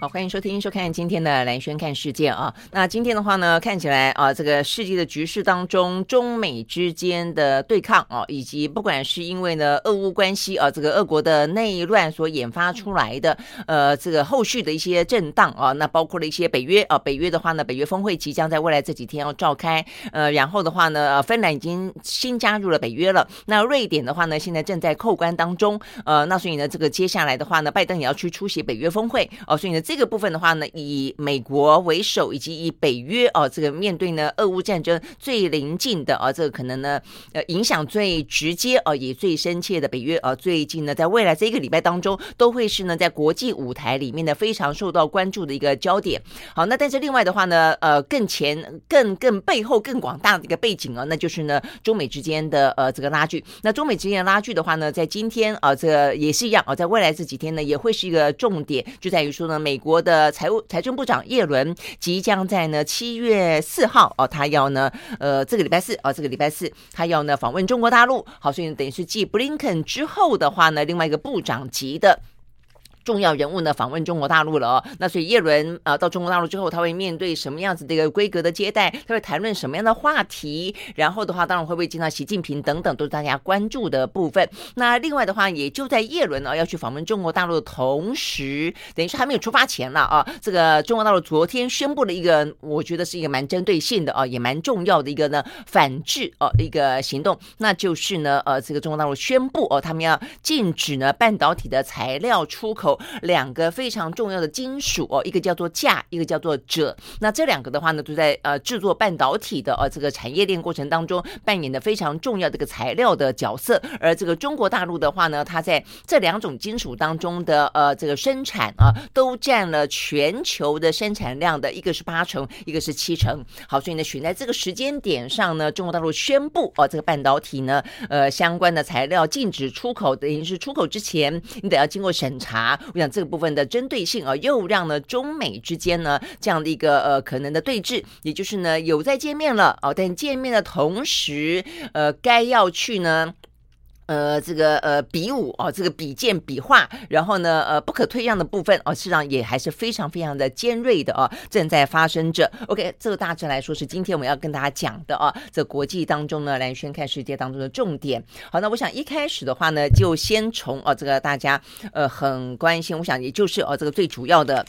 好，欢迎收听、收看今天的蓝轩看世界啊。那今天的话呢，看起来啊，这个世界的局势当中，中美之间的对抗啊，以及不管是因为呢，俄乌关系啊，这个俄国的内乱所引发出来的，呃，这个后续的一些震荡啊，那包括了一些北约啊，北约的话呢，北约峰会即将在未来这几天要召开，呃，然后的话呢，芬兰已经新加入了北约了，那瑞典的话呢，现在正在扣关当中，呃，那所以呢，这个接下来的话呢，拜登也要去出席北约峰会哦，所以呢。这个部分的话呢，以美国为首，以及以北约哦，这个面对呢俄乌战争最临近的啊，这个可能呢呃影响最直接啊，也最深切的北约啊，最近呢在未来这一个礼拜当中，都会是呢在国际舞台里面呢非常受到关注的一个焦点。好，那但是另外的话呢，呃更前更更背后更广大的一个背景啊，那就是呢中美之间的呃这个拉锯。那中美之间的拉锯的话呢，在今天啊，这也是一样啊，在未来这几天呢，也会是一个重点，就在于说呢美。国的财务财政部长耶伦即将在呢七月四号哦，他要呢呃这个礼拜四哦，这个礼拜四他要呢访问中国大陆，好，所以等于是继布林肯之后的话呢，另外一个部长级的。重要人物呢访问中国大陆了哦，那所以叶伦啊到中国大陆之后，他会面对什么样子的一个规格的接待？他会谈论什么样的话题？然后的话，当然会不会见到习近平等等，都是大家关注的部分。那另外的话，也就在叶伦呢要去访问中国大陆的同时，等于是还没有出发前了啊。这个中国大陆昨天宣布了一个，我觉得是一个蛮针对性的啊，也蛮重要的一个呢反制哦一个行动，那就是呢呃这个中国大陆宣布哦，他们要禁止呢半导体的材料出口。两个非常重要的金属哦，一个叫做镓，一个叫做鍺。那这两个的话呢，都在呃制作半导体的呃这个产业链过程当中扮演的非常重要的一个材料的角色。而这个中国大陆的话呢，它在这两种金属当中的呃这个生产啊，都占了全球的生产量的一个是八成，一个是七成。好，所以呢，选在这个时间点上呢，中国大陆宣布哦，这个半导体呢，呃相关的材料禁止出口，等于是出口之前你得要经过审查。我想这个部分的针对性啊，又让呢中美之间呢这样的一个呃可能的对峙，也就是呢有在见面了哦，但见面的同时，呃该要去呢。呃，这个呃，比武哦，这个比剑比划，然后呢，呃，不可退让的部分哦，实际上也还是非常非常的尖锐的哦，正在发生着。OK，这个大致来说是今天我们要跟大家讲的啊，这国际当中呢，来宣看世界当中的重点。好，那我想一开始的话呢，就先从哦，这个大家呃很关心，我想也就是哦，这个最主要的。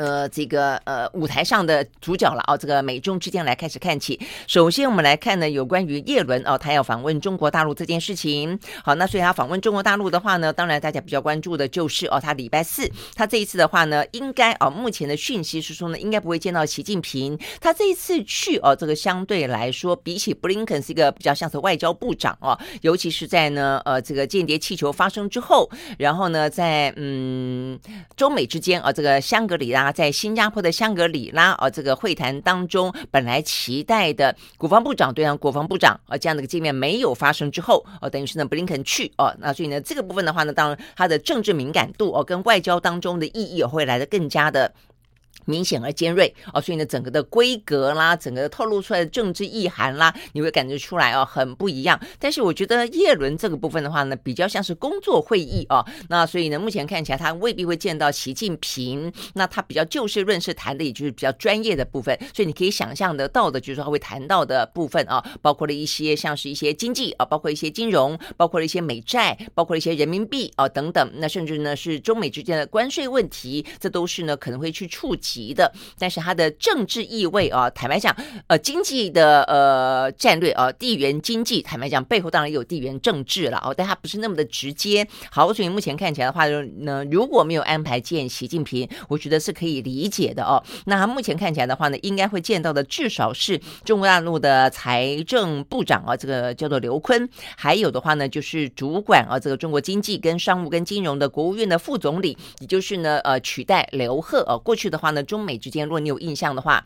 呃，这个呃舞台上的主角了啊，这个美中之间来开始看起。首先，我们来看呢，有关于叶伦哦，他要访问中国大陆这件事情。好，那所以他访问中国大陆的话呢，当然大家比较关注的就是哦，他礼拜四，他这一次的话呢，应该哦，目前的讯息是说呢，应该不会见到习近平。他这一次去哦，这个相对来说，比起布林肯是一个比较像是外交部长哦，尤其是在呢呃这个间谍气球发生之后，然后呢，在嗯中美之间啊，这个香格里拉。在新加坡的香格里拉啊，这个会谈当中，本来期待的国防部长对上国防部长啊这样的一个见面没有发生之后，哦，等于是呢布林肯去哦，那所以呢这个部分的话呢，当然他的政治敏感度哦，跟外交当中的意义会来得更加的。明显而尖锐哦，所以呢，整个的规格啦，整个透露出来的政治意涵啦，你会感觉出来哦，很不一样。但是我觉得叶伦这个部分的话呢，比较像是工作会议哦。那所以呢，目前看起来他未必会见到习近平。那他比较就事论事谈的，也就是比较专业的部分。所以你可以想象得到的，就是说他会谈到的部分啊，包括了一些像是一些经济啊，包括一些金融，包括了一些美债，包括了一些人民币啊等等。那甚至呢是中美之间的关税问题，这都是呢可能会去触及。的，但是它的政治意味啊，坦白讲，呃，经济的呃战略啊，地缘经济，坦白讲，背后当然有地缘政治了哦，但它不是那么的直接。好，所以目前看起来的话呢，如果没有安排见习近平，我觉得是可以理解的哦。那目前看起来的话呢，应该会见到的至少是中国大陆的财政部长啊，这个叫做刘昆，还有的话呢，就是主管啊这个中国经济跟商务跟金融的国务院的副总理，也就是呢呃取代刘鹤啊。过去的话呢，中美之间，如果你有印象的话。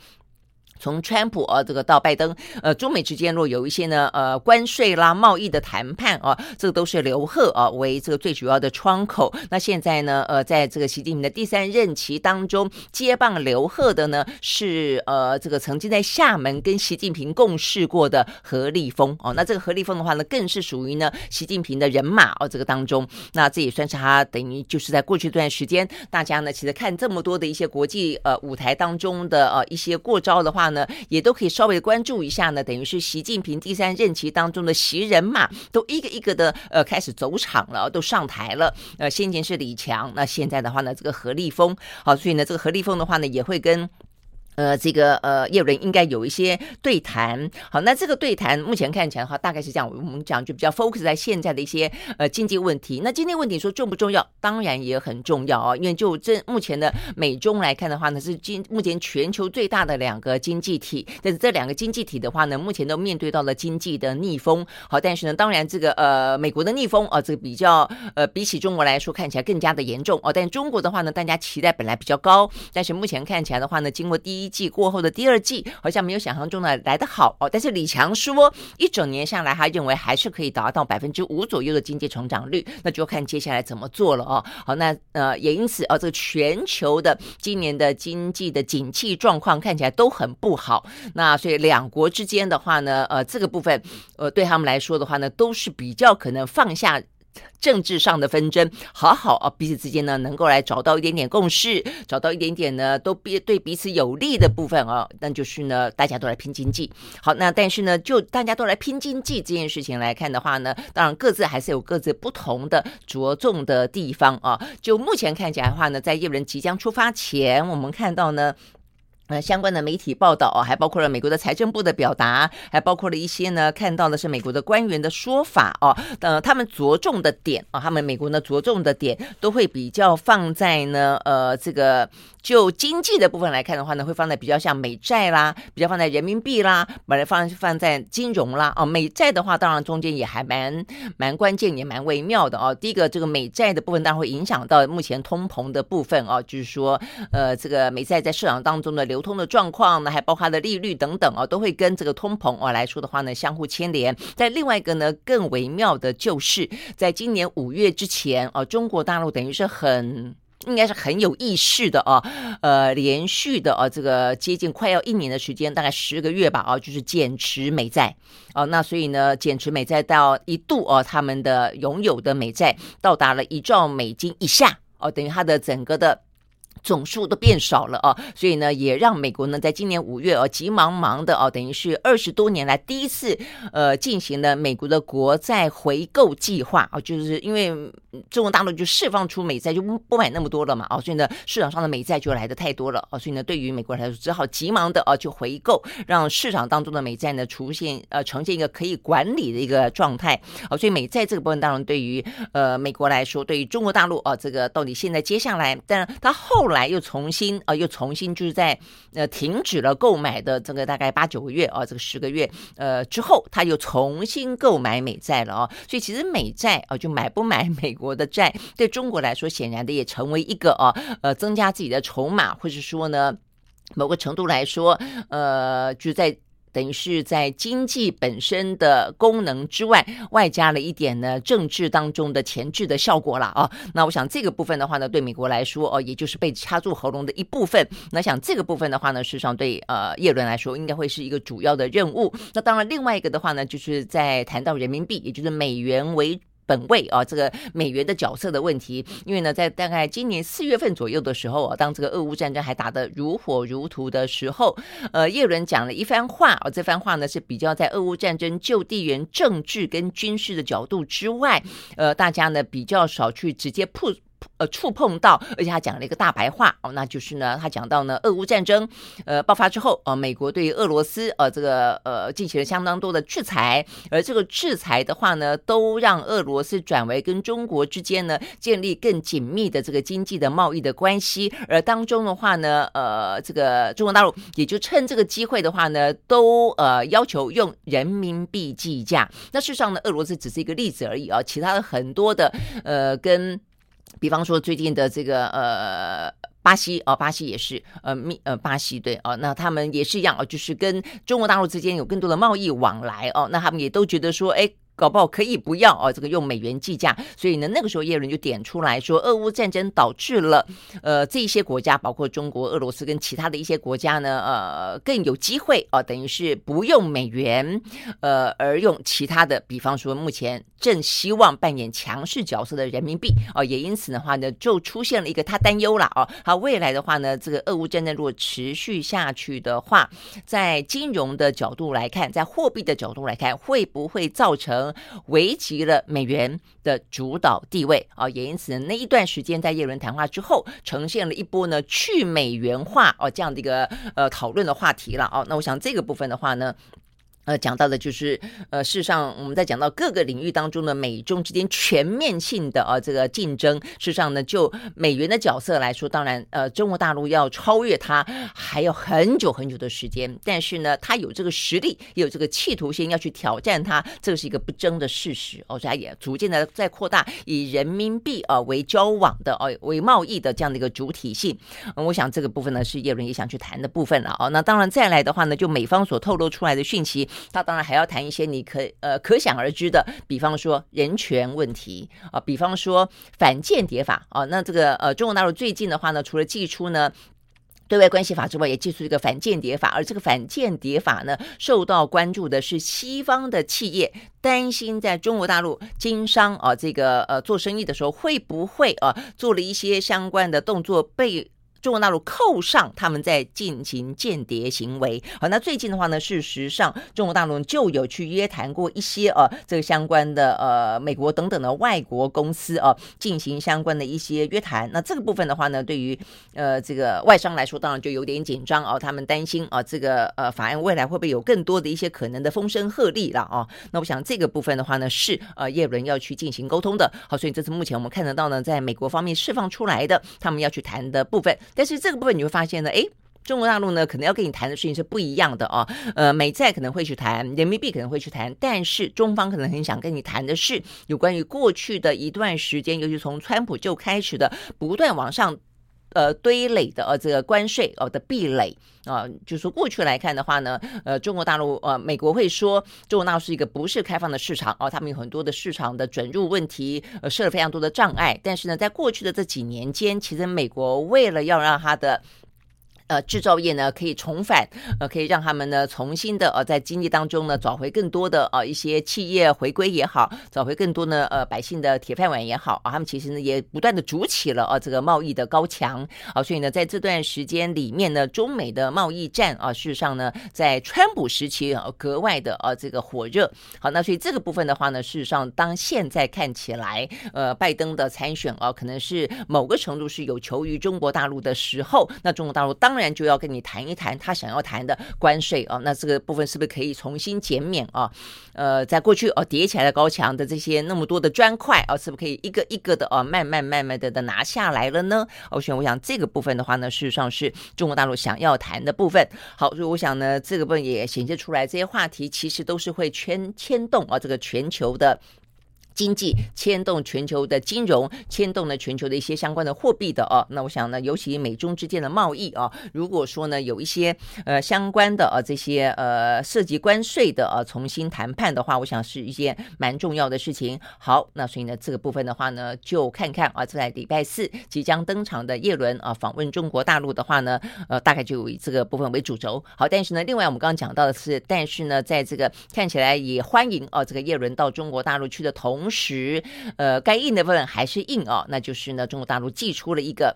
从川普呃、啊、这个到拜登，呃，中美之间若有一些呢，呃，关税啦、贸易的谈判啊，这个都是刘鹤啊为这个最主要的窗口。那现在呢，呃，在这个习近平的第三任期当中，接棒刘鹤的呢是呃这个曾经在厦门跟习近平共事过的何立峰哦。那这个何立峰的话呢，更是属于呢习近平的人马哦。这个当中，那这也算是他等于就是在过去这段时间，大家呢其实看这么多的一些国际呃舞台当中的呃一些过招的话呢。呢，也都可以稍微关注一下呢，等于是习近平第三任期当中的习人嘛，都一个一个的呃开始走场了，都上台了。呃，先前是李强，那现在的话呢，这个何立峰，好，所以呢，这个何立峰的话呢，也会跟。呃，这个呃，叶伦应该有一些对谈。好，那这个对谈目前看起来的话，大概是这样。我们讲就比较 focus 在现在的一些呃经济问题。那经济问题说重不重要？当然也很重要哦。因为就这目前的美中来看的话呢，是今目前全球最大的两个经济体。但是这两个经济体的话呢，目前都面对到了经济的逆风。好，但是呢，当然这个呃美国的逆风啊，这个比较呃比起中国来说看起来更加的严重哦。但中国的话呢，大家期待本来比较高，但是目前看起来的话呢，经过第一。一季过后的第二季好像没有想象中的来得好哦，但是李强说一整年下来，他认为还是可以达到百分之五左右的经济成长率，那就看接下来怎么做了哦。好，那呃也因此哦，这个全球的今年的经济的景气状况看起来都很不好，那所以两国之间的话呢，呃这个部分呃对他们来说的话呢，都是比较可能放下。政治上的纷争，好好啊，彼此之间呢，能够来找到一点点共识，找到一点点呢，都彼对彼此有利的部分啊，那就是呢，大家都来拼经济。好，那但是呢，就大家都来拼经济这件事情来看的话呢，当然各自还是有各自不同的着重的地方啊。就目前看起来的话呢，在叶伦即将出发前，我们看到呢。呃，相关的媒体报道啊，还包括了美国的财政部的表达，还包括了一些呢，看到的是美国的官员的说法哦。呃，他们着重的点啊，他们美国呢着重的点都会比较放在呢，呃，这个。就经济的部分来看的话呢，会放在比较像美债啦，比较放在人民币啦，把它放放在金融啦。哦，美债的话，当然中间也还蛮蛮关键，也蛮微妙的哦。第一个，这个美债的部分当然会影响到目前通膨的部分哦，就是说，呃，这个美债在市场当中的流通的状况呢，还包括它的利率等等哦，都会跟这个通膨哦来说的话呢，相互牵连。在另外一个呢，更微妙的就是，在今年五月之前哦，中国大陆等于是很。应该是很有意识的哦，呃，连续的哦，这个接近快要一年的时间，大概十个月吧，哦，就是减持美债，哦，那所以呢，减持美债到一度哦，他们的拥有的美债到达了一兆美金以下，哦，等于它的整个的。总数都变少了啊，所以呢，也让美国呢，在今年五月啊，急忙忙的哦，等于是二十多年来第一次呃，进行了美国的国债回购计划啊，就是因为中国大陆就释放出美债就不买那么多了嘛，哦，所以呢，市场上的美债就来的太多了哦，所以呢，对于美国来说，只好急忙的哦，就回购，让市场当中的美债呢出现呃，呈现一个可以管理的一个状态哦，所以美债这个部分当然对于呃美国来说，对于中国大陆啊，这个到底现在接下来，但它后后来。又重新啊，又重新就是在呃停止了购买的这个大概八九个月啊，这个十个月呃之后，他又重新购买美债了啊，所以其实美债啊，就买不买美国的债，对中国来说，显然的也成为一个啊呃增加自己的筹码，或者说呢，某个程度来说，呃就在。等于是在经济本身的功能之外，外加了一点呢政治当中的前置的效果了啊。那我想这个部分的话呢，对美国来说哦，也就是被掐住喉咙的一部分。那想这个部分的话呢，事实上对呃叶伦来说，应该会是一个主要的任务。那当然，另外一个的话呢，就是在谈到人民币，也就是美元为。本位啊，这个美元的角色的问题，因为呢，在大概今年四月份左右的时候啊，当这个俄乌战争还打得如火如荼的时候，呃，耶伦讲了一番话啊，这番话呢是比较在俄乌战争就地缘政治跟军事的角度之外，呃，大家呢比较少去直接铺。呃触碰到，而且他讲了一个大白话哦，那就是呢，他讲到呢，俄乌战争呃爆发之后，呃，美国对俄罗斯呃这个呃进行了相当多的制裁，而这个制裁的话呢，都让俄罗斯转为跟中国之间呢建立更紧密的这个经济的贸易的关系，而当中的话呢，呃，这个中国大陆也就趁这个机会的话呢，都呃要求用人民币计价。那事实上呢，俄罗斯只是一个例子而已啊，其他的很多的呃跟。比方说最近的这个呃巴西哦，巴西也是呃密呃巴西对哦，那他们也是一样哦，就是跟中国大陆之间有更多的贸易往来哦，那他们也都觉得说哎。搞不好可以不要哦，这个用美元计价，所以呢，那个时候耶伦就点出来说，俄乌战争导致了呃这一些国家，包括中国、俄罗斯跟其他的一些国家呢，呃更有机会哦，等于是不用美元，呃而用其他的，比方说目前正希望扮演强势角色的人民币哦，也因此的话呢，就出现了一个他担忧了哦，好，未来的话呢，这个俄乌战争如果持续下去的话，在金融的角度来看，在货币的角度来看，会不会造成危及了美元的主导地位啊，也因此呢，那一段时间在耶伦谈话之后，呈现了一波呢去美元化哦这样的一个呃讨论的话题了哦。那我想这个部分的话呢。呃，讲到的就是，呃，事实上，我们在讲到各个领域当中的美中之间全面性的啊这个竞争，事实上呢，就美元的角色来说，当然，呃，中国大陆要超越它还有很久很久的时间，但是呢，它有这个实力，也有这个企图心要去挑战它，这是一个不争的事实哦，所以它也逐渐的在扩大以人民币啊为交往的哦为贸易的这样的一个主体性。我想这个部分呢是叶伦也想去谈的部分了哦。那当然再来的话呢，就美方所透露出来的讯息。他当然还要谈一些你可呃可想而知的，比方说人权问题啊，比方说反间谍法啊。那这个呃，中国大陆最近的话呢，除了祭出呢对外关系法之外，也祭出一个反间谍法。而这个反间谍法呢，受到关注的是西方的企业担心在中国大陆经商啊，这个呃做生意的时候会不会啊做了一些相关的动作被。中国大陆扣上他们在进行间谍行为，好，那最近的话呢，事实上中国大陆就有去约谈过一些呃这个相关的呃美国等等的外国公司啊，进行相关的一些约谈。那这个部分的话呢，对于呃这个外商来说，当然就有点紧张哦，他们担心啊这个呃法案未来会不会有更多的一些可能的风声鹤唳了啊？那我想这个部分的话呢，是呃叶伦要去进行沟通的。好，所以这是目前我们看得到呢，在美国方面释放出来的他们要去谈的部分。但是这个部分你会发现呢，哎，中国大陆呢可能要跟你谈的事情是不一样的哦。呃，美债可能会去谈，人民币可能会去谈，但是中方可能很想跟你谈的是有关于过去的一段时间，尤其从川普就开始的不断往上。呃，堆垒的呃，这个关税哦的壁垒啊，就是说过去来看的话呢，呃，中国大陆呃，美国会说中国大陆是一个不是开放的市场哦，他们有很多的市场的准入问题，呃，设了非常多的障碍。但是呢，在过去的这几年间，其实美国为了要让它的呃，制造业呢可以重返，呃，可以让他们呢重新的呃在经济当中呢找回更多的呃一些企业回归也好，找回更多呢呃百姓的铁饭碗也好啊，他们其实呢也不断的筑起了呃这个贸易的高墙啊，所以呢在这段时间里面呢，中美的贸易战啊，事实上呢在川普时期啊格外的呃这个火热。好，那所以这个部分的话呢，事实上当现在看起来，呃，拜登的参选啊，可能是某个程度是有求于中国大陆的时候，那中国大陆当。当然就要跟你谈一谈他想要谈的关税啊，那这个部分是不是可以重新减免啊？呃，在过去哦叠起来的高墙的这些那么多的砖块啊，是不是可以一个一个的啊慢慢慢慢的的拿下来了呢？我想，我想这个部分的话呢，事实上是中国大陆想要谈的部分。好，所以我想呢，这个部分也显现出来，这些话题其实都是会牵牵动啊这个全球的。经济牵动全球的金融，牵动了全球的一些相关的货币的哦。那我想呢，尤其美中之间的贸易啊，如果说呢有一些呃相关的啊这些呃涉及关税的啊重新谈判的话，我想是一件蛮重要的事情。好，那所以呢这个部分的话呢，就看看啊在礼拜四即将登场的叶伦啊访问中国大陆的话呢，呃大概就以这个部分为主轴。好，但是呢，另外我们刚刚讲到的是，但是呢，在这个看起来也欢迎啊这个叶伦到中国大陆去的同。同时，呃，该硬的部分还是硬哦，那就是呢，中国大陆寄出了一个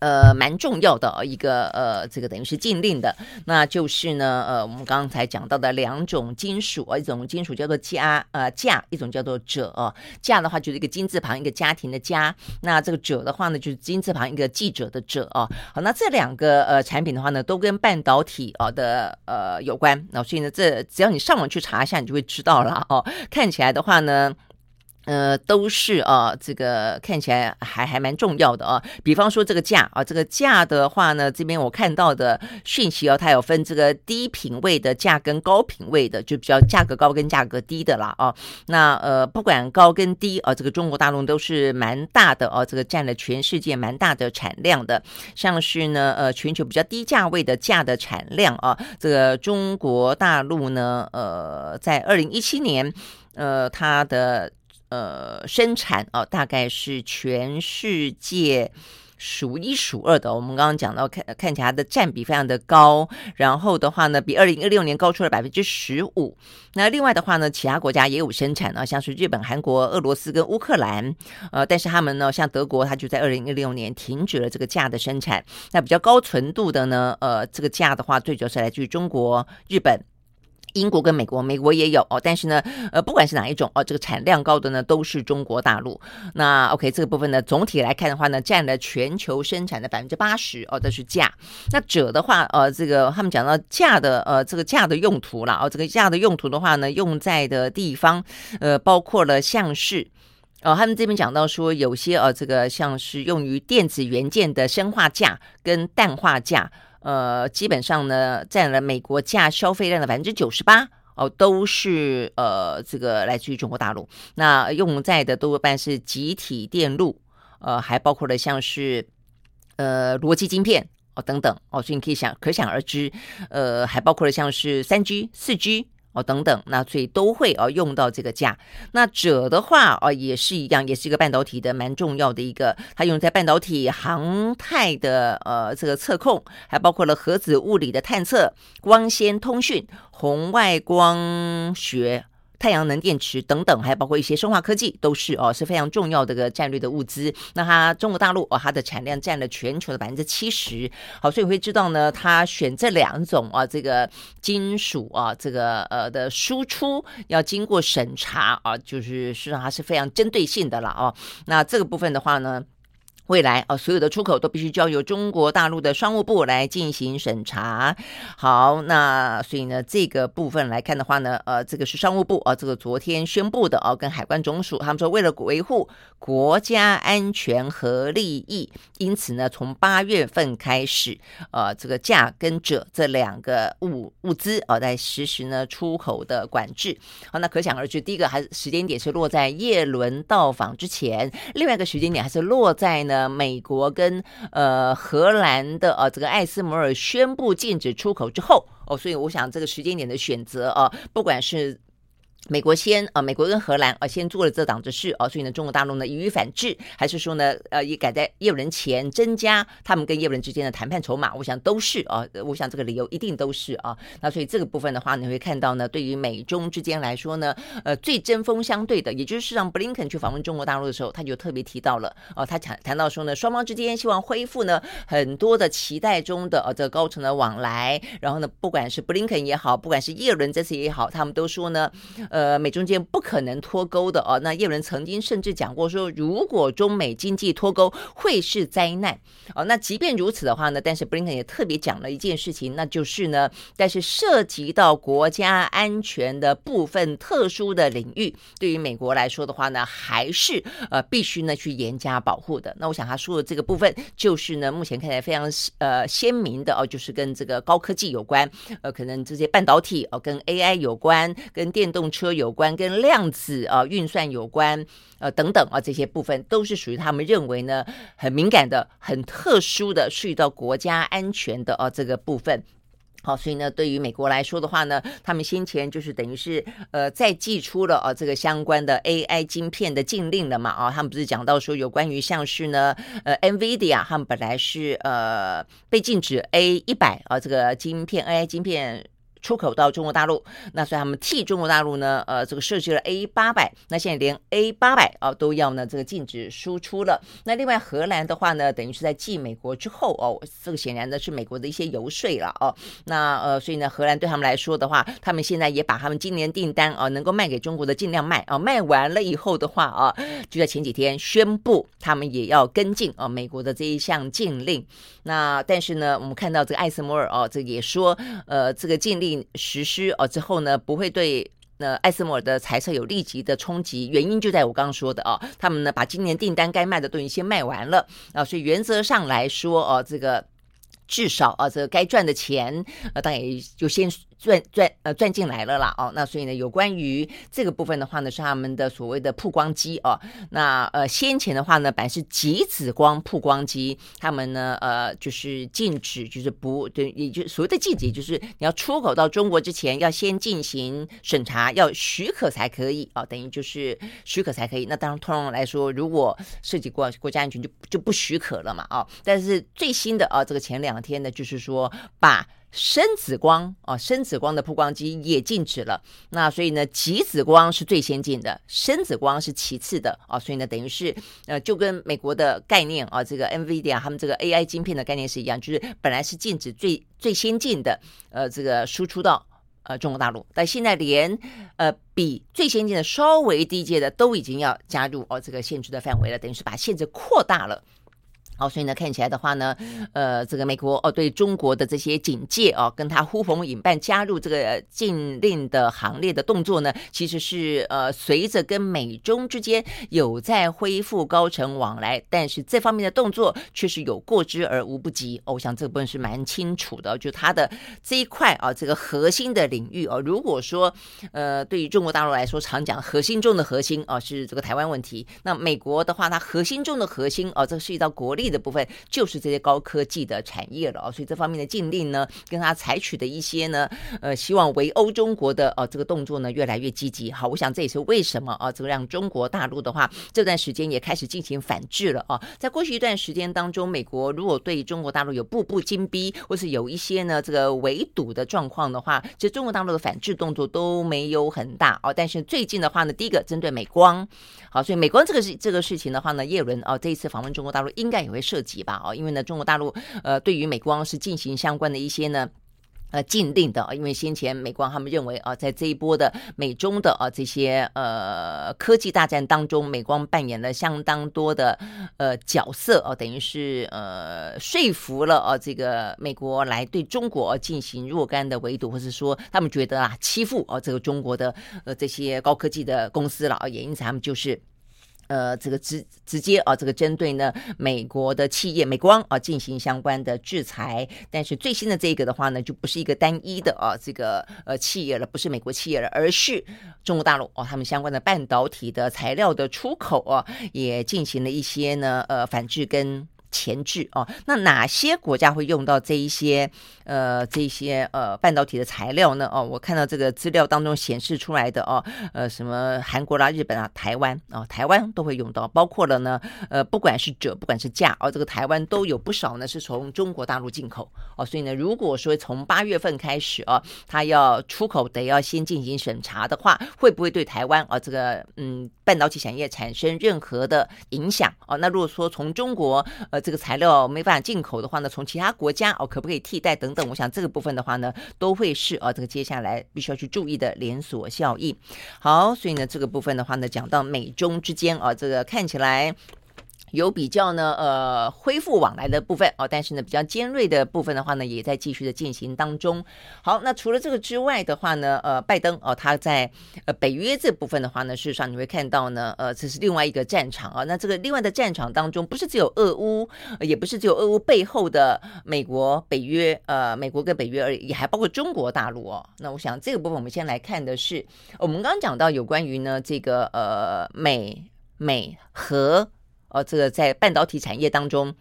呃，蛮重要的一个呃，这个等于是禁令的，那就是呢，呃，我们刚才讲到的两种金属，一种金属叫做镓，呃，镓，一种叫做鍺哦。镓的话就是一个金字旁一个家庭的家，那这个鍺的话呢就是金字旁一个记者的者哦。好，那这两个呃产品的话呢，都跟半导体哦的呃有关，那所以呢，这只要你上网去查一下，你就会知道了哦。看起来的话呢。呃，都是啊，这个看起来还还蛮重要的啊。比方说这个价啊，这个价的话呢，这边我看到的讯息哦，它有分这个低品位的价跟高品位的，就比较价格高跟价格低的啦啊。那呃，不管高跟低啊，这个中国大陆都是蛮大的哦，这个占了全世界蛮大的产量的。像是呢，呃，全球比较低价位的价的产量啊，这个中国大陆呢，呃，在二零一七年，呃，它的。呃，生产哦，大概是全世界数一数二的。我们刚刚讲到，看看起来它的占比非常的高，然后的话呢，比二零一六年高出了百分之十五。那另外的话呢，其他国家也有生产啊，像是日本、韩国、俄罗斯跟乌克兰。呃，但是他们呢，像德国，它就在二零一六年停止了这个价的生产。那比较高纯度的呢，呃，这个价的话，最主要是来自于中国、日本。英国跟美国，美国也有哦，但是呢，呃，不管是哪一种哦，这个产量高的呢，都是中国大陆。那 OK，这个部分呢，总体来看的话呢，占了全球生产的百分之八十哦，都是价。那锗的话，呃，这个他们讲到价的呃，这个价的用途了哦，这个价的用途的话呢，用在的地方呃，包括了像是哦，他们这边讲到说，有些呃，这个像是用于电子元件的砷化价跟氮化价。呃，基本上呢，占了美国价消费量的百分之九十八哦，都是呃这个来自于中国大陆。那用在的多半是集体电路，呃，还包括了像是呃逻辑晶片哦等等哦，所以你可以想可想而知，呃，还包括了像是三 G、四 G。等等，那所以都会哦用到这个价。那锗的话哦也是一样，也是一个半导体的蛮重要的一个，它用在半导体航太的呃这个测控，还包括了核子物理的探测、光纤通讯、红外光学。太阳能电池等等，还包括一些生化科技，都是哦是非常重要的个战略的物资。那它中国大陆哦，它的产量占了全球的百分之七十。好，所以会知道呢，它选这两种啊，这个金属啊，这个呃的输出要经过审查啊，就是实际上它是非常针对性的了哦。那这个部分的话呢，未来啊，所有的出口都必须交由中国大陆的商务部来进行审查。好，那所以呢，这个部分来看的话呢，呃，这个是商务部啊，这个昨天宣布的啊，跟海关总署他们说，为了维护国家安全和利益，因此呢，从八月份开始，呃，这个价跟者这两个物物资啊，在实施呢出口的管制。好，那可想而知，第一个还是时间点是落在叶伦到访之前，另外一个时间点还是落在呢。呃，美国跟呃荷兰的呃这个艾斯摩尔宣布禁止出口之后哦，所以我想这个时间点的选择啊，不管是。美国先啊，美国跟荷兰啊，先做了这档子事啊，所以呢，中国大陆呢予，以反制，还是说呢，呃，也赶在叶伦前增加他们跟叶伦之间的谈判筹码？我想都是啊，我想这个理由一定都是啊。那所以这个部分的话，你会看到呢，对于美中之间来说呢，呃，最针锋相对的，也就是让布林肯去访问中国大陆的时候，他就特别提到了哦，他谈谈到说呢，双方之间希望恢复呢很多的期待中的呃这高层的往来，然后呢，不管是布林肯也好，不管是叶伦这次也好，他们都说呢，呃。美中间不可能脱钩的哦。那叶伦曾经甚至讲过说，如果中美经济脱钩，会是灾难哦。那即便如此的话呢，但是布林肯也特别讲了一件事情，那就是呢，但是涉及到国家安全的部分特殊的领域，对于美国来说的话呢，还是呃必须呢去严加保护的。那我想他说的这个部分，就是呢目前看来非常呃鲜明的哦，就是跟这个高科技有关，呃，可能这些半导体哦，跟 AI 有关，跟电动车。车有关跟量子啊运算有关呃等等啊这些部分都是属于他们认为呢很敏感的、很特殊的，涉及到国家安全的啊这个部分。好，所以呢，对于美国来说的话呢，他们先前就是等于是呃再祭出了啊这个相关的 AI 晶片的禁令了嘛啊，他们不是讲到说有关于像是呢呃 NVIDIA 他们本来是呃被禁止 A 一百啊这个晶片 AI 晶片。出口到中国大陆，那所以他们替中国大陆呢，呃，这个设计了 A 八百，那现在连 A 八百啊都要呢这个禁止输出了。那另外荷兰的话呢，等于是在继美国之后哦，这个显然呢是美国的一些游说了哦。那呃，所以呢，荷兰对他们来说的话，他们现在也把他们今年订单啊能够卖给中国的尽量卖啊，卖完了以后的话啊，就在前几天宣布他们也要跟进啊美国的这一项禁令。那但是呢，我们看到这个艾斯摩尔哦，这也说呃这个禁令实施哦之后呢，不会对。那艾斯摩尔的财测有立即的冲击，原因就在我刚刚说的啊，他们呢把今年订单该卖的都已经先卖完了啊，所以原则上来说哦，这个至少啊，这该赚的钱啊，当然也就先。赚赚呃赚进来了啦哦，那所以呢，有关于这个部分的话呢，是他们的所谓的曝光机哦。那呃先前的话呢，本来是极紫光曝光机，他们呢呃就是禁止，就是不对，也就所谓的禁止，就是你要出口到中国之前要先进行审查，要许可才可以、哦，等于就是许可才可以。那当然通常来说，如果涉及国国家安全就就不许可了嘛、哦。但是最新的啊、哦，这个前两天呢，就是说把。深紫光啊，深紫光的曝光机也禁止了。那所以呢，极紫光是最先进的，深紫光是其次的啊。所以呢，等于是呃，就跟美国的概念啊，这个 NVIDIA 他们这个 AI 晶片的概念是一样，就是本来是禁止最最先进的呃这个输出到呃中国大陆，但现在连呃比最先进的稍微低阶的都已经要加入哦这个限制的范围了，等于是把限制扩大了。好，所以呢，看起来的话呢，呃，这个美国哦，对中国的这些警戒哦，跟他呼朋引伴加入这个禁令的行列的动作呢，其实是呃，随着跟美中之间有在恢复高层往来，但是这方面的动作却是有过之而无不及。哦，我想这部分是蛮清楚的，就他的这一块啊，这个核心的领域哦，如果说呃，对于中国大陆来说，常讲核心中的核心啊，是这个台湾问题，那美国的话，它核心中的核心啊，这个涉及到国力。的部分就是这些高科技的产业了哦，所以这方面的禁令呢，跟他采取的一些呢，呃，希望围殴中国的哦，这个动作呢，越来越积极。好，我想这也是为什么啊，这个让中国大陆的话，这段时间也开始进行反制了啊。在过去一段时间当中，美国如果对中国大陆有步步紧逼，或是有一些呢这个围堵的状况的话，其实中国大陆的反制动作都没有很大哦。但是最近的话呢，第一个针对美光，好，所以美光这个事这个事情的话呢，叶伦哦这一次访问中国大陆应该也会。涉及吧，哦，因为呢，中国大陆呃，对于美光是进行相关的一些呢，呃，禁令的，因为先前美光他们认为啊，在这一波的美中的啊这些呃科技大战当中，美光扮演了相当多的呃角色哦，等于是呃说服了啊这个美国来对中国进行若干的围堵，或是说他们觉得啊欺负啊这个中国的呃这些高科技的公司了啊，也因此他们就是。呃，这个直直接啊，这个针对呢美国的企业美光啊进行相关的制裁，但是最新的这个的话呢，就不是一个单一的啊这个呃企业了，不是美国企业了，而是中国大陆哦，他们相关的半导体的材料的出口啊，也进行了一些呢呃反制跟。前置哦，那哪些国家会用到这一些呃这一些呃半导体的材料呢？哦，我看到这个资料当中显示出来的哦，呃什么韩国啦、日本啊、台湾啊、台湾都会用到，包括了呢呃不管是者不管是价哦，这个台湾都有不少呢是从中国大陆进口哦，所以呢如果说从八月份开始啊，它要出口得要先进行审查的话，会不会对台湾啊、这个嗯半导体产业产生任何的影响哦？那如果说从中国呃这个材料没办法进口的话呢，从其他国家哦，可不可以替代等等？我想这个部分的话呢，都会是啊，这个接下来必须要去注意的连锁效应。好，所以呢，这个部分的话呢，讲到美中之间啊，这个看起来。有比较呢，呃，恢复往来的部分哦，但是呢，比较尖锐的部分的话呢，也在继续的进行当中。好，那除了这个之外的话呢，呃，拜登哦，他在呃北约这部分的话呢，事实上你会看到呢，呃，这是另外一个战场啊。那这个另外的战场当中，不是只有俄乌，也不是只有俄乌背后的美国、北约，呃，美国跟北约而已，还包括中国大陆哦。那我想这个部分我们先来看的是，我们刚刚讲到有关于呢这个呃美美和。呃，这个在半导体产业当中，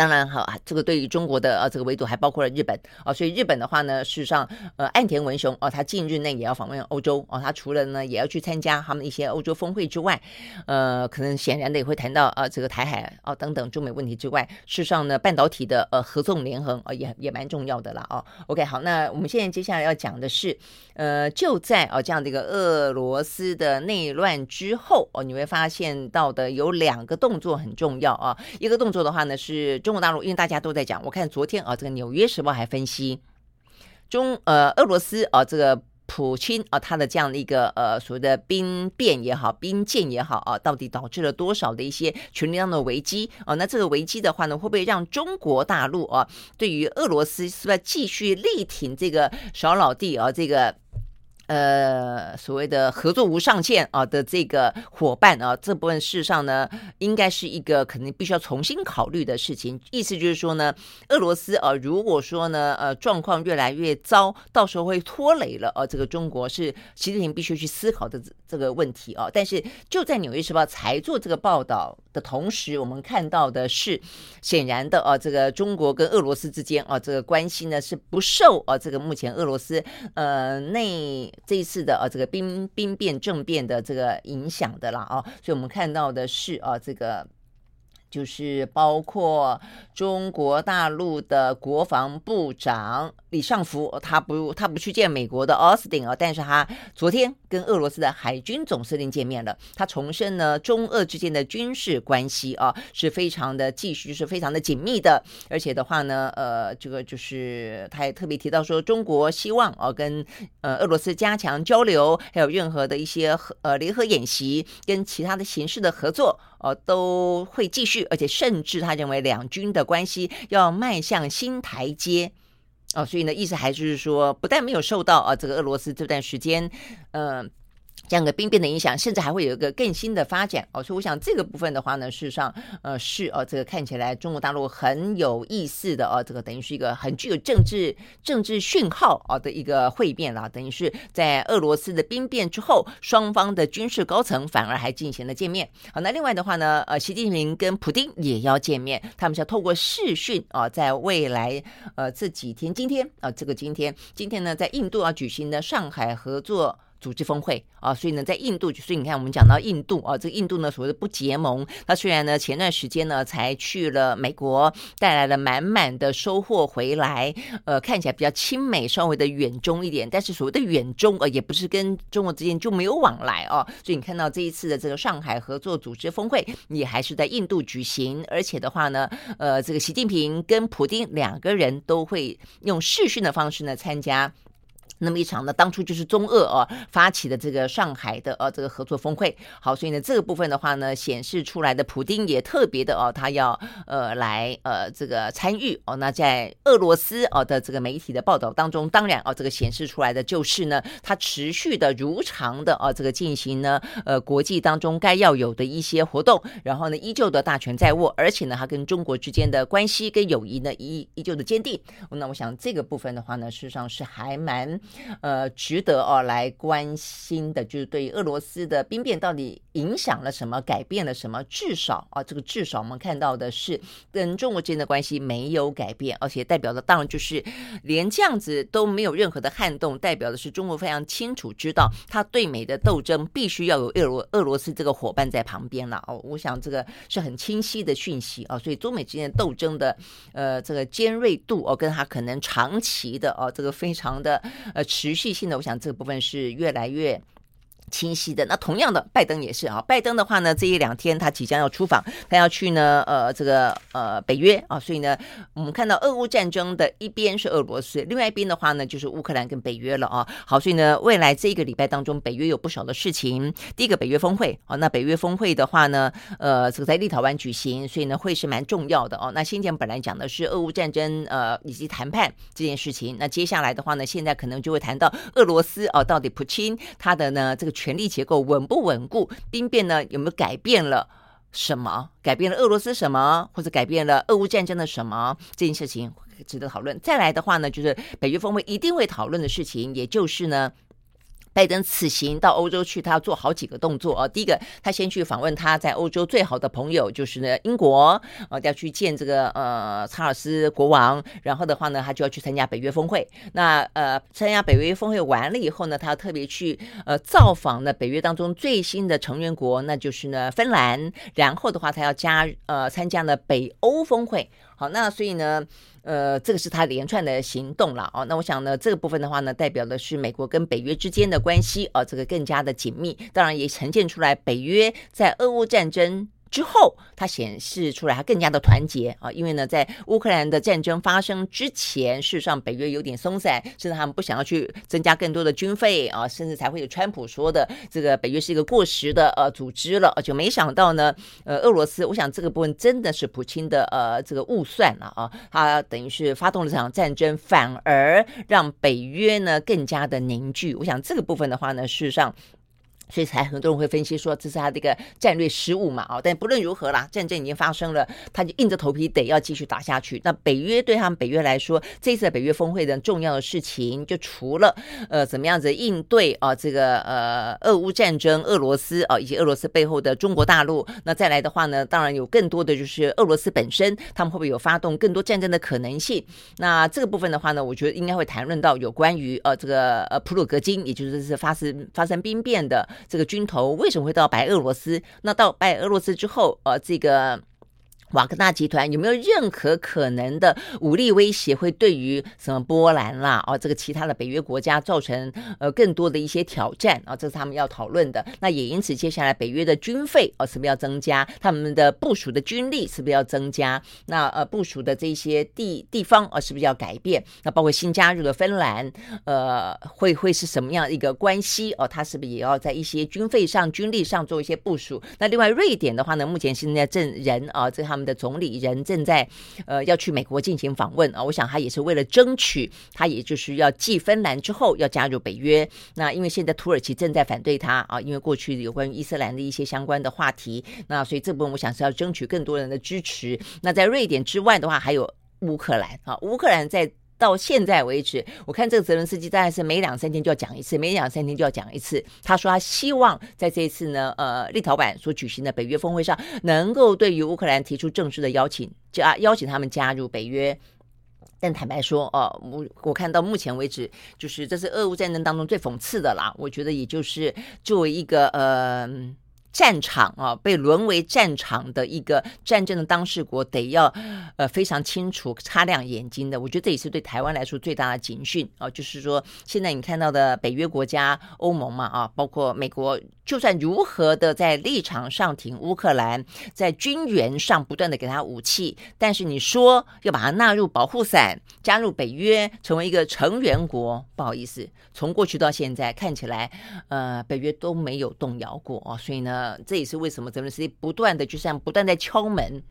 当然哈，这个对于中国的呃这个围堵还包括了日本啊，所以日本的话呢，事实上呃岸田文雄哦，他近日内也要访问欧洲哦，他除了呢也要去参加他们一些欧洲峰会之外，呃，可能显然的也会谈到呃这个台海哦等等中美问题之外，事实上呢半导体的呃合纵连横啊也也蛮重要的啦哦。OK，好，那我们现在接下来要讲的是呃就在哦这样的一个俄罗斯的内乱之后哦，你会发现到的有两个动作很重要啊，一个动作的话呢是。中中国大陆，因为大家都在讲，我看昨天啊，这个《纽约时报》还分析中呃俄罗斯啊，这个普京啊，他的这样的一个呃所谓的兵变也好，兵谏也好啊，到底导致了多少的一些权力上的危机啊？那这个危机的话呢，会不会让中国大陆啊，对于俄罗斯是不是继续力挺这个小老弟啊？这个。呃，所谓的合作无上限啊的这个伙伴啊，这部分事实上呢，应该是一个肯定必须要重新考虑的事情。意思就是说呢，俄罗斯啊，如果说呢，呃，状况越来越糟，到时候会拖累了啊，这个中国是习近平必须去思考的这个问题啊。但是就在《纽约时报》才做这个报道的同时，我们看到的是，显然的啊，这个中国跟俄罗斯之间啊，这个关系呢是不受啊，这个目前俄罗斯呃内。这一次的呃，这个兵兵变政变的这个影响的啦啊，所以我们看到的是啊，这个。就是包括中国大陆的国防部长李尚福，他不他不去见美国的奥斯汀啊，但是他昨天跟俄罗斯的海军总司令见面了。他重申呢，中俄之间的军事关系啊是非常的继续是非常的紧密的，而且的话呢，呃，这个就是他也特别提到说，中国希望啊跟呃俄罗斯加强交流，还有任何的一些呃联合演习跟其他的形式的合作，呃都会继续。而且甚至他认为两军的关系要迈向新台阶哦，所以呢，意思还是说，不但没有受到啊这个俄罗斯这段时间，嗯、这样的兵变的影响，甚至还会有一个更新的发展哦，所以我想这个部分的话呢，事实上，呃，是哦，这个看起来中国大陆很有意思的哦，这个等于是一个很具有政治政治讯号啊的一个会面了，等于是在俄罗斯的兵变之后，双方的军事高层反而还进行了见面。好，那另外的话呢，呃，习近平跟普丁也要见面，他们是要透过视讯啊，在未来呃这几天，今天啊，这个今天，今天呢，在印度要举行的上海合作。组织峰会啊，所以呢，在印度，所以你看，我们讲到印度啊，这个印度呢，所谓的不结盟，它虽然呢前段时间呢才去了美国，带来了满满的收获回来，呃，看起来比较亲美，稍微的远中一点，但是所谓的远中呃，也不是跟中国之间就没有往来哦，所以你看到这一次的这个上海合作组织峰会，也还是在印度举行，而且的话呢，呃，这个习近平跟普丁两个人都会用视讯的方式呢参加。那么一场呢，当初就是中俄啊发起的这个上海的呃这个合作峰会，好，所以呢这个部分的话呢，显示出来的普丁也特别的哦，他要呃来呃这个参与哦。那在俄罗斯哦的这个媒体的报道当中，当然哦这个显示出来的就是呢，他持续的如常的哦这个进行呢呃国际当中该要有的一些活动，然后呢依旧的大权在握，而且呢他跟中国之间的关系跟友谊呢依依旧的坚定。那我想这个部分的话呢，事实上是还蛮。呃，值得哦来关心的，就是对俄罗斯的兵变到底影响了什么，改变了什么？至少啊，这个至少我们看到的是跟中国之间的关系没有改变，而且代表的当然就是连这样子都没有任何的撼动，代表的是中国非常清楚知道，他对美的斗争必须要有俄罗俄罗斯这个伙伴在旁边了哦。我想这个是很清晰的讯息啊，所以中美之间的斗争的呃这个尖锐度哦，跟他可能长期的哦这个非常的。呃，持续性的，我想这个部分是越来越。清晰的，那同样的，拜登也是啊。拜登的话呢，这一两天他即将要出访，他要去呢，呃，这个呃北约啊，所以呢，我们看到俄乌战争的一边是俄罗斯，另外一边的话呢，就是乌克兰跟北约了啊。好，所以呢，未来这一个礼拜当中，北约有不少的事情。第一个北约峰会啊，那北约峰会的话呢，呃，这个在立陶宛举行，所以呢，会是蛮重要的哦。那先前本来讲的是俄乌战争呃以及谈判这件事情，那接下来的话呢，现在可能就会谈到俄罗斯啊，到底普京他的呢这个。权力结构稳不稳固？兵变呢，有没有改变了什么？改变了俄罗斯什么？或者改变了俄乌战争的什么？这件事情值得讨论。再来的话呢，就是北约峰会一定会讨论的事情，也就是呢。拜登此行到欧洲去，他要做好几个动作啊。第一个，他先去访问他在欧洲最好的朋友，就是呢英国，呃，要去见这个呃查尔斯国王。然后的话呢，他就要去参加北约峰会。那呃，参加北约峰会完了以后呢，他要特别去呃造访呢北约当中最新的成员国，那就是呢芬兰。然后的话，他要加呃参加呢北欧峰会。好，那所以呢。呃，这个是他连串的行动了哦。那我想呢，这个部分的话呢，代表的是美国跟北约之间的关系哦，这个更加的紧密。当然也呈现出来，北约在俄乌战争。之后，它显示出来，它更加的团结啊！因为呢，在乌克兰的战争发生之前，事实上北约有点松散，甚至他们不想要去增加更多的军费啊，甚至才会有川普说的这个北约是一个过时的呃组织了，就没想到呢，呃，俄罗斯，我想这个部分真的是普京的呃这个误算了啊，他等于是发动了这场战争，反而让北约呢更加的凝聚。我想这个部分的话呢，事实上。所以才很多人会分析说，这是他这个战略失误嘛？啊，但不论如何啦，战争已经发生了，他就硬着头皮得要继续打下去。那北约对他们北约来说，这次北约峰会的重要的事情，就除了呃怎么样子应对啊这个呃俄乌战争、俄罗斯啊以及俄罗斯背后的中国大陆，那再来的话呢，当然有更多的就是俄罗斯本身，他们会不会有发动更多战争的可能性？那这个部分的话呢，我觉得应该会谈论到有关于呃这个呃普鲁格金，也就是是发生发生兵变的。这个军头为什么会到白俄罗斯？那到白俄罗斯之后，呃，这个。瓦格纳集团有没有任何可能的武力威胁，会对于什么波兰啦，哦，这个其他的北约国家造成呃更多的一些挑战啊？这是他们要讨论的。那也因此，接下来北约的军费哦，是不是要增加？他们的部署的军力是不是要增加？那呃部署的这些地地方啊，是不是要改变？那包括新加入的芬兰，呃，会会是什么样一个关系？哦，他是不是也要在一些军费上、军力上做一些部署？那另外，瑞典的话呢，目前现在正人啊，这他们。们的总理人正在呃要去美国进行访问啊，我想他也是为了争取，他也就是要继芬兰之后要加入北约。那因为现在土耳其正在反对他啊，因为过去有关于伊斯兰的一些相关的话题，那所以这部分我想是要争取更多人的支持。那在瑞典之外的话，还有乌克兰啊，乌克兰在。到现在为止，我看这个泽伦斯基大概是每两三天就要讲一次，每两三天就要讲一次。他说他希望在这一次呢，呃，立陶宛所举行的北约峰会上，能够对于乌克兰提出正式的邀请，加邀请他们加入北约。但坦白说，哦、我我看到目前为止，就是这是俄乌战争当中最讽刺的啦。我觉得也就是作为一个呃。战场啊，被沦为战场的一个战争的当事国，得要呃非常清楚、擦亮眼睛的。我觉得这也是对台湾来说最大的警讯啊，就是说现在你看到的北约国家、欧盟嘛啊，包括美国，就算如何的在立场上挺乌克兰，在军援上不断的给他武器，但是你说要把它纳入保护伞，加入北约，成为一个成员国，不好意思，从过去到现在看起来，呃，北约都没有动摇过啊，所以呢。呃，这也是为什么泽连斯基不断的就像不断在敲门，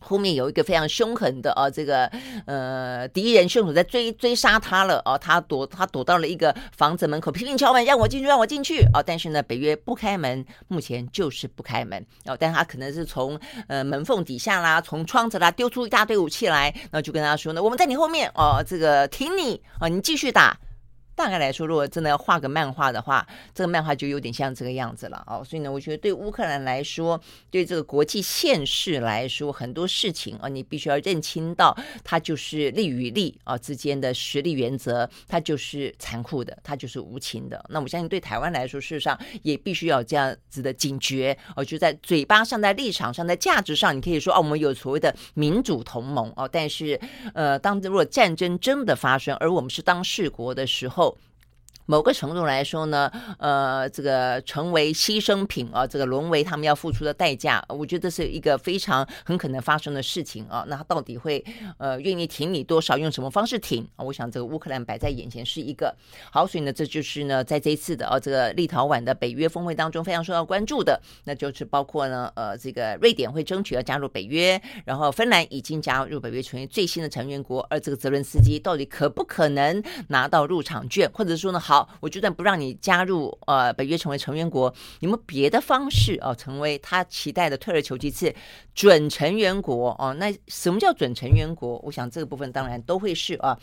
后面有一个非常凶狠的啊，这个呃敌人凶手在追追杀他了啊，他躲他躲到了一个房子门口，拼命敲门，让我进去，让我进去啊！但是呢，北约不开门，目前就是不开门啊，但他可能是从呃门缝底下啦，从窗子啦丢出一大堆武器来，然后就跟他说呢，我们在你后面哦，这个挺你啊，你继续打。大概来说，如果真的要画个漫画的话，这个漫画就有点像这个样子了哦。所以呢，我觉得对乌克兰来说，对这个国际现实来说，很多事情啊，你必须要认清到，它就是利与利啊之间的实力原则，它就是残酷的，它就是无情的。那我相信对台湾来说，事实上也必须要这样子的警觉哦，就在嘴巴上，在立场上，在价值上，你可以说哦，我们有所谓的民主同盟哦，但是呃，当如果战争真的发生，而我们是当事国的时候，某个程度来说呢，呃，这个成为牺牲品啊，这个沦为他们要付出的代价，我觉得是一个非常很可能发生的事情啊。那他到底会呃愿意挺你多少，用什么方式挺啊？我想这个乌克兰摆在眼前是一个好，所以呢，这就是呢在这一次的啊这个立陶宛的北约峰会当中非常受到关注的，那就是包括呢呃这个瑞典会争取要加入北约，然后芬兰已经加入北约成为最新的成员国，而这个泽伦斯基到底可不可能拿到入场券，或者说呢？好，好我就算不让你加入呃北约成为成员国，你们别的方式哦，成为他期待的退而求其次准成员国哦？那什么叫准成员国？我想这个部分当然都会是啊。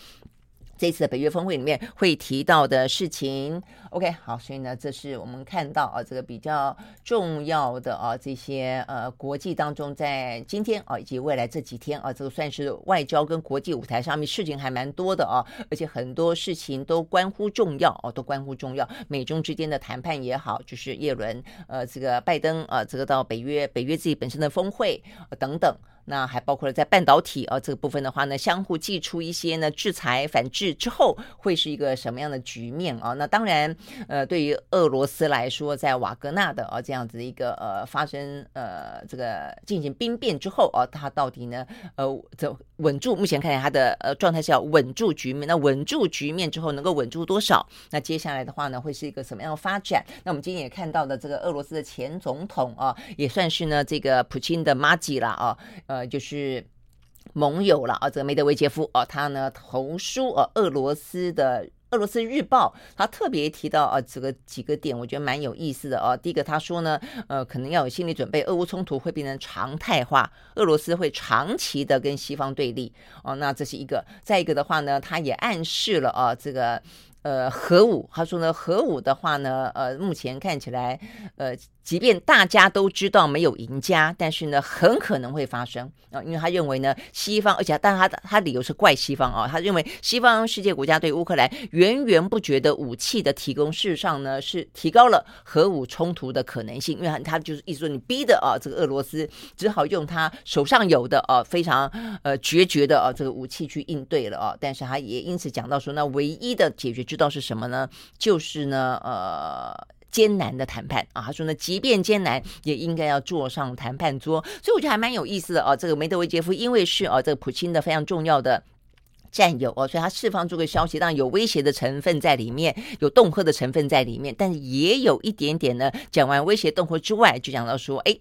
这次的北约峰会里面会提到的事情，OK，好，所以呢，这是我们看到啊，这个比较重要的啊，这些呃国际当中，在今天啊以及未来这几天啊，这个算是外交跟国际舞台上面事情还蛮多的啊，而且很多事情都关乎重要哦，都关乎重要，美中之间的谈判也好，就是叶伦呃这个拜登啊，这个到北约北约自己本身的峰会等等。那还包括了在半导体啊这个部分的话呢，相互寄出一些呢制裁反制之后，会是一个什么样的局面啊？那当然，呃，对于俄罗斯来说，在瓦格纳的啊这样子一个呃发生呃这个进行兵变之后啊，它到底呢呃走稳住？目前看来他的呃状态是要稳住局面。那稳住局面之后，能够稳住多少？那接下来的话呢，会是一个什么样的发展？那我们今天也看到了这个俄罗斯的前总统啊，也算是呢这个普京的马吉了啊，呃。就是盟友了啊，这个梅德韦杰夫啊，他呢投书啊，俄罗斯的俄罗斯日报，他特别提到啊，这个几个点，我觉得蛮有意思的啊。第一个，他说呢，呃，可能要有心理准备，俄乌冲突会变成常态化，俄罗斯会长期的跟西方对立哦。那这是一个，再一个的话呢，他也暗示了啊，这个。呃，核武，他说呢，核武的话呢，呃，目前看起来，呃，即便大家都知道没有赢家，但是呢，很可能会发生啊、因为他认为呢，西方，而且，但他他理由是怪西方啊、他认为西方世界国家对乌克兰源源不绝的武器的提供，事实上呢，是提高了核武冲突的可能性，因为他就是意思说，你逼的啊，这个俄罗斯只好用他手上有的啊，非常呃决绝的啊这个武器去应对了啊，但是他也因此讲到说，那唯一的解决。之道是什么呢？就是呢，呃，艰难的谈判啊。他说呢，即便艰难，也应该要坐上谈判桌。所以我觉得还蛮有意思的哦。这个梅德韦杰夫因为是啊，这个普京的非常重要的战友哦，所以他释放出个消息，当然有威胁的成分在里面，有恫吓的成分在里面，但是也有一点点呢。讲完威胁恫吓之外，就讲到说，哎。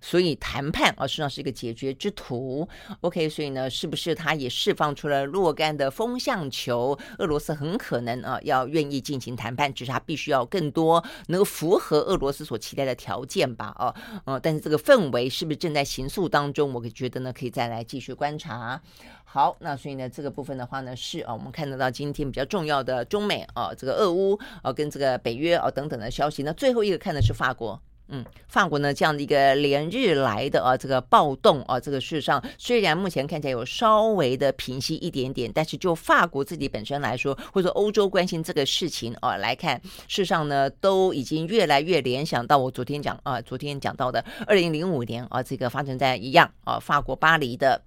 所以谈判啊，实际上是一个解决之途。OK，所以呢，是不是他也释放出了若干的风向球？俄罗斯很可能啊，要愿意进行谈判，只是他必须要更多能够符合俄罗斯所期待的条件吧？哦，嗯，但是这个氛围是不是正在形塑当中？我可觉得呢，可以再来继续观察。好，那所以呢，这个部分的话呢，是啊，我们看得到今天比较重要的中美啊，这个俄乌啊，跟这个北约啊等等的消息。那最后一个看的是法国。嗯，法国呢，这样的一个连日来的啊，这个暴动啊，这个事实上虽然目前看起来有稍微的平息一点点，但是就法国自己本身来说，或者欧洲关心这个事情啊来看，事实上呢，都已经越来越联想到我昨天讲啊，昨天讲到的二零零五年啊，这个发生在一样啊，法国巴黎的。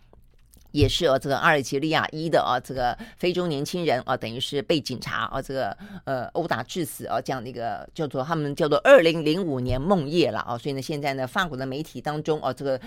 也是哦，这个阿尔及利亚一的啊，这个非洲年轻人啊，等于是被警察啊，这个呃殴打致死啊，这样的一个叫做他们叫做二零零五年梦夜了啊，所以呢，现在呢，法国的媒体当中啊，这个。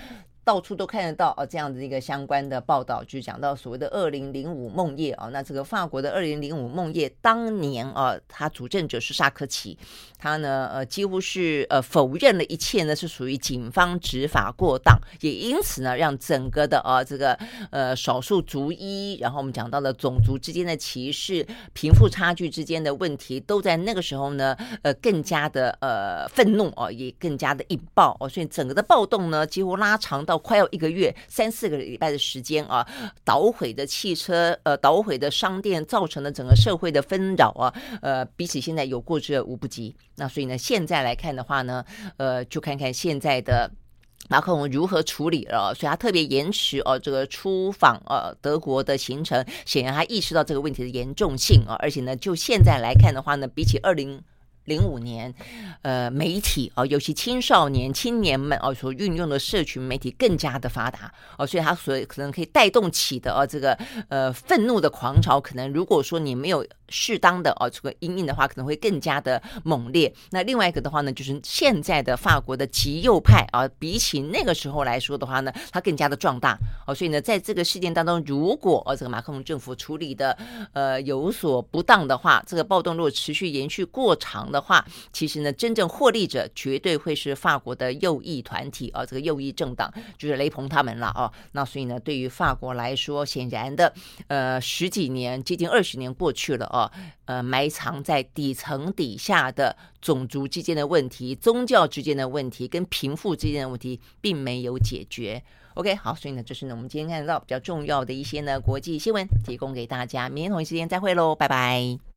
到处都看得到哦，这样的一个相关的报道，就讲到所谓的“二零零五梦夜”啊。那这个法国的“二零零五梦夜”当年啊，他主政者是萨科齐，他呢呃几乎是呃否认了一切呢是属于警方执法过当，也因此呢让整个的啊这个呃少数族裔，然后我们讲到了种族之间的歧视、贫富差距之间的问题，都在那个时候呢呃更加的呃愤怒哦，也更加的引爆哦，所以整个的暴动呢几乎拉长到。到快要一个月，三四个礼拜的时间啊，捣毁的汽车，呃，捣毁的商店，造成了整个社会的纷扰啊，呃，比起现在有过之而无不及。那所以呢，现在来看的话呢，呃，就看看现在的马克龙如何处理了。所以他特别延迟哦，这个出访呃德国的行程，显然他意识到这个问题的严重性啊，而且呢，就现在来看的话呢，比起二零。零五年，呃，媒体啊，尤其青少年、青年们啊，所运用的社群媒体更加的发达哦，所以它所可能可以带动起的啊，这个呃愤怒的狂潮，可能如果说你没有适当的哦这个因应的话，可能会更加的猛烈。那另外一个的话呢，就是现在的法国的极右派啊，比起那个时候来说的话呢，它更加的壮大哦，所以呢，在这个事件当中，如果呃这个马克龙政府处理的呃有所不当的话，这个暴动如果持续延续过长。的话，其实呢，真正获利者绝对会是法国的右翼团体啊，这个右翼政党就是雷鹏他们了啊。那所以呢，对于法国来说，显然的，呃，十几年接近二十年过去了啊，呃，埋藏在底层底下的种族之间的问题、宗教之间的问题跟贫富之间的问题，并没有解决。OK，好，所以呢，这是呢我们今天看到比较重要的一些呢国际新闻，提供给大家。明天同一时间再会喽，拜拜。